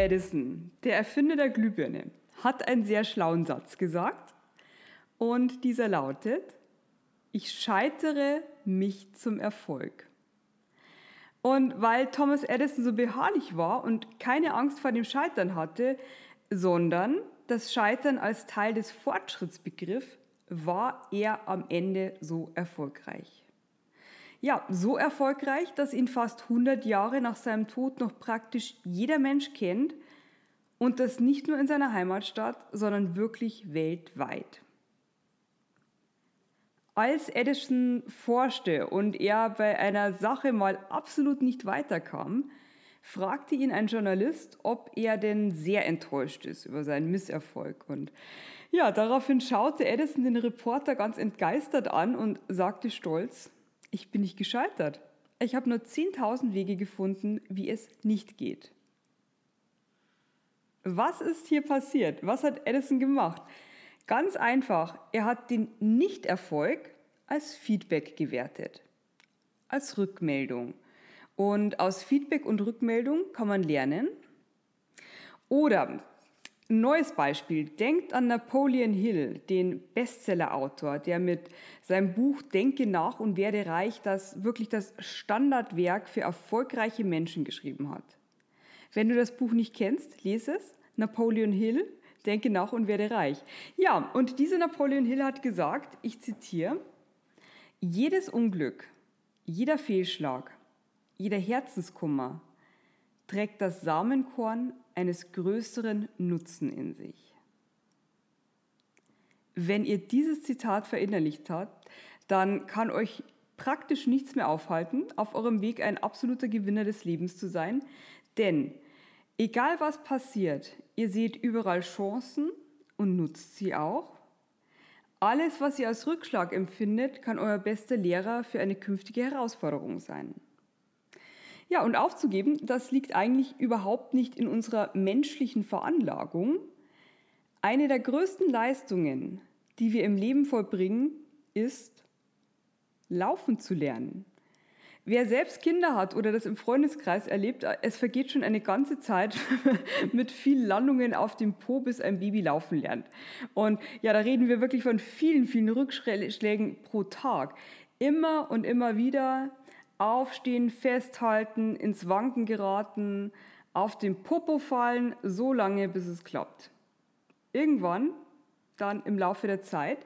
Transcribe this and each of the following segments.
Edison, der Erfinder der Glühbirne, hat einen sehr schlauen Satz gesagt. Und dieser lautet, ich scheitere mich zum Erfolg. Und weil Thomas Edison so beharrlich war und keine Angst vor dem Scheitern hatte, sondern das Scheitern als Teil des Fortschritts begriff, war er am Ende so erfolgreich. Ja, so erfolgreich, dass ihn fast 100 Jahre nach seinem Tod noch praktisch jeder Mensch kennt und das nicht nur in seiner Heimatstadt, sondern wirklich weltweit. Als Edison forschte und er bei einer Sache mal absolut nicht weiterkam, fragte ihn ein Journalist, ob er denn sehr enttäuscht ist über seinen Misserfolg. Und ja, daraufhin schaute Edison den Reporter ganz entgeistert an und sagte stolz, ich bin nicht gescheitert. Ich habe nur 10.000 Wege gefunden, wie es nicht geht. Was ist hier passiert? Was hat Edison gemacht? Ganz einfach, er hat den Nichterfolg als Feedback gewertet, als Rückmeldung. Und aus Feedback und Rückmeldung kann man lernen. Oder Neues Beispiel. Denkt an Napoleon Hill, den Bestsellerautor, der mit seinem Buch Denke nach und werde reich das wirklich das Standardwerk für erfolgreiche Menschen geschrieben hat. Wenn du das Buch nicht kennst, lese es. Napoleon Hill, Denke nach und werde reich. Ja, und dieser Napoleon Hill hat gesagt, ich zitiere, jedes Unglück, jeder Fehlschlag, jeder Herzenskummer trägt das Samenkorn eines größeren Nutzen in sich. Wenn ihr dieses Zitat verinnerlicht habt, dann kann euch praktisch nichts mehr aufhalten, auf eurem Weg ein absoluter Gewinner des Lebens zu sein. Denn egal was passiert, ihr seht überall Chancen und nutzt sie auch. Alles, was ihr als Rückschlag empfindet, kann euer bester Lehrer für eine künftige Herausforderung sein. Ja, und aufzugeben, das liegt eigentlich überhaupt nicht in unserer menschlichen Veranlagung. Eine der größten Leistungen, die wir im Leben vollbringen, ist, laufen zu lernen. Wer selbst Kinder hat oder das im Freundeskreis erlebt, es vergeht schon eine ganze Zeit mit vielen Landungen auf dem Po, bis ein Baby laufen lernt. Und ja, da reden wir wirklich von vielen, vielen Rückschlägen pro Tag. Immer und immer wieder aufstehen, festhalten, ins Wanken geraten, auf den Popo fallen, so lange, bis es klappt. Irgendwann, dann im Laufe der Zeit,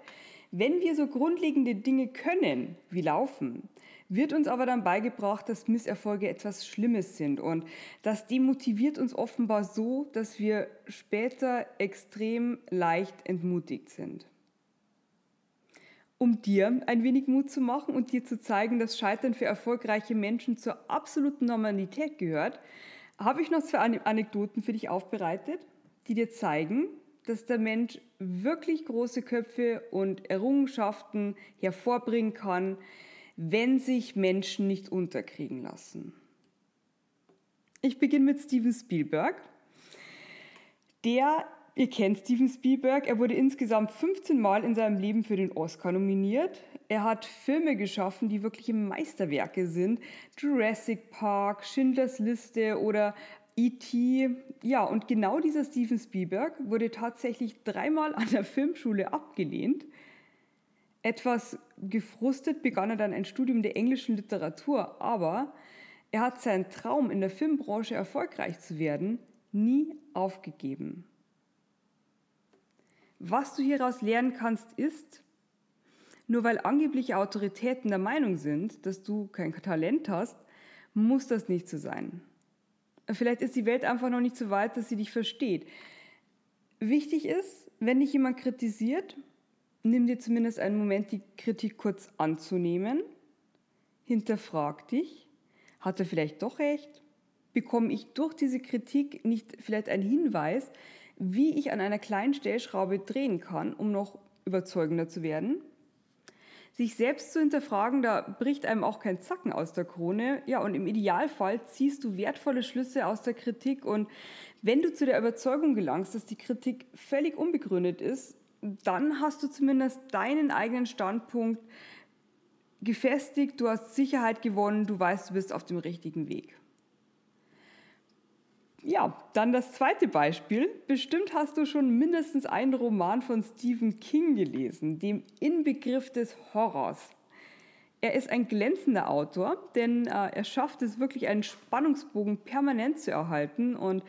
wenn wir so grundlegende Dinge können, wie laufen, wird uns aber dann beigebracht, dass Misserfolge etwas Schlimmes sind. Und das demotiviert uns offenbar so, dass wir später extrem leicht entmutigt sind um dir ein wenig Mut zu machen und dir zu zeigen, dass Scheitern für erfolgreiche Menschen zur absoluten Normalität gehört, habe ich noch zwei Anekdoten für dich aufbereitet, die dir zeigen, dass der Mensch wirklich große Köpfe und Errungenschaften hervorbringen kann, wenn sich Menschen nicht unterkriegen lassen. Ich beginne mit Steven Spielberg. Der Ihr kennt Steven Spielberg. Er wurde insgesamt 15 Mal in seinem Leben für den Oscar nominiert. Er hat Filme geschaffen, die wirkliche Meisterwerke sind. Jurassic Park, Schindlers Liste oder E.T. Ja, und genau dieser Steven Spielberg wurde tatsächlich dreimal an der Filmschule abgelehnt. Etwas gefrustet begann er dann ein Studium der englischen Literatur, aber er hat seinen Traum, in der Filmbranche erfolgreich zu werden, nie aufgegeben. Was du hieraus lernen kannst, ist, nur weil angebliche Autoritäten der Meinung sind, dass du kein Talent hast, muss das nicht so sein. Vielleicht ist die Welt einfach noch nicht so weit, dass sie dich versteht. Wichtig ist, wenn dich jemand kritisiert, nimm dir zumindest einen Moment, die Kritik kurz anzunehmen. Hinterfrag dich. Hat er vielleicht doch recht? bekomme ich durch diese Kritik nicht vielleicht einen Hinweis, wie ich an einer kleinen Stellschraube drehen kann, um noch überzeugender zu werden? Sich selbst zu hinterfragen, da bricht einem auch kein Zacken aus der Krone. Ja, und im Idealfall ziehst du wertvolle Schlüsse aus der Kritik. Und wenn du zu der Überzeugung gelangst, dass die Kritik völlig unbegründet ist, dann hast du zumindest deinen eigenen Standpunkt gefestigt, du hast Sicherheit gewonnen, du weißt, du bist auf dem richtigen Weg. Ja, dann das zweite Beispiel. Bestimmt hast du schon mindestens einen Roman von Stephen King gelesen, dem Inbegriff des Horrors. Er ist ein glänzender Autor, denn äh, er schafft es wirklich, einen Spannungsbogen permanent zu erhalten. Und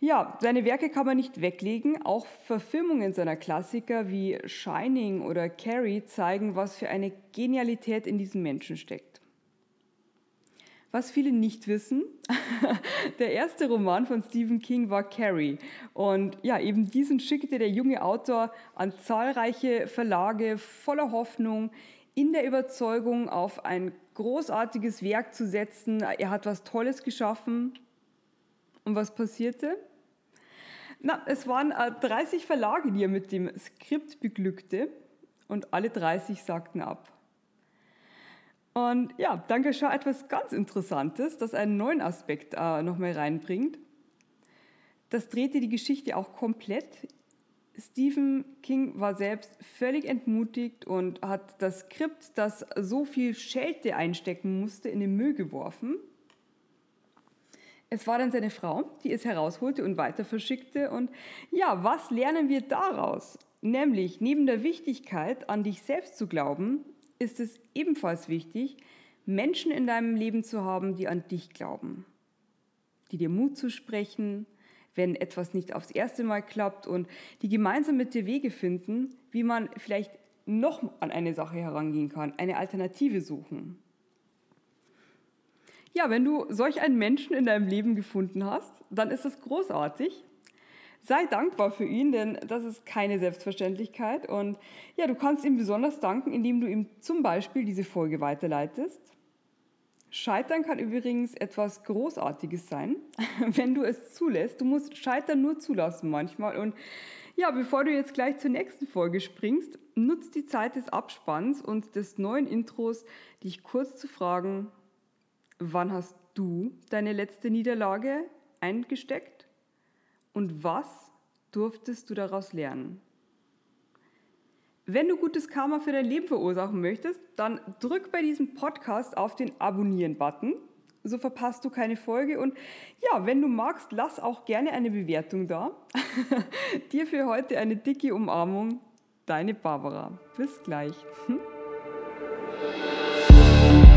ja, seine Werke kann man nicht weglegen. Auch Verfilmungen seiner Klassiker wie Shining oder Carrie zeigen, was für eine Genialität in diesem Menschen steckt. Was viele nicht wissen, der erste Roman von Stephen King war Carrie. Und ja, eben diesen schickte der junge Autor an zahlreiche Verlage voller Hoffnung, in der Überzeugung, auf ein großartiges Werk zu setzen. Er hat was Tolles geschaffen. Und was passierte? Na, es waren 30 äh, Verlage, die er mit dem Skript beglückte. Und alle 30 sagten ab. Und ja, dann geschah etwas ganz Interessantes, das einen neuen Aspekt äh, nochmal reinbringt. Das drehte die Geschichte auch komplett. Stephen King war selbst völlig entmutigt und hat das Skript, das so viel Schelte einstecken musste, in den Müll geworfen. Es war dann seine Frau, die es herausholte und weiter verschickte. Und ja, was lernen wir daraus? Nämlich, neben der Wichtigkeit, an dich selbst zu glauben, ist es ebenfalls wichtig, Menschen in deinem Leben zu haben, die an dich glauben, die dir Mut zu sprechen, wenn etwas nicht aufs erste Mal klappt und die gemeinsam mit dir Wege finden, wie man vielleicht noch an eine Sache herangehen kann, eine Alternative suchen. Ja, wenn du solch einen Menschen in deinem Leben gefunden hast, dann ist das großartig. Sei dankbar für ihn, denn das ist keine Selbstverständlichkeit. Und ja, du kannst ihm besonders danken, indem du ihm zum Beispiel diese Folge weiterleitest. Scheitern kann übrigens etwas Großartiges sein, wenn du es zulässt. Du musst Scheitern nur zulassen manchmal. Und ja, bevor du jetzt gleich zur nächsten Folge springst, nutz die Zeit des Abspanns und des neuen Intros, dich kurz zu fragen, wann hast du deine letzte Niederlage eingesteckt? Und was durftest du daraus lernen? Wenn du gutes Karma für dein Leben verursachen möchtest, dann drück bei diesem Podcast auf den Abonnieren-Button. So verpasst du keine Folge. Und ja, wenn du magst, lass auch gerne eine Bewertung da. Dir für heute eine dicke Umarmung. Deine Barbara. Bis gleich.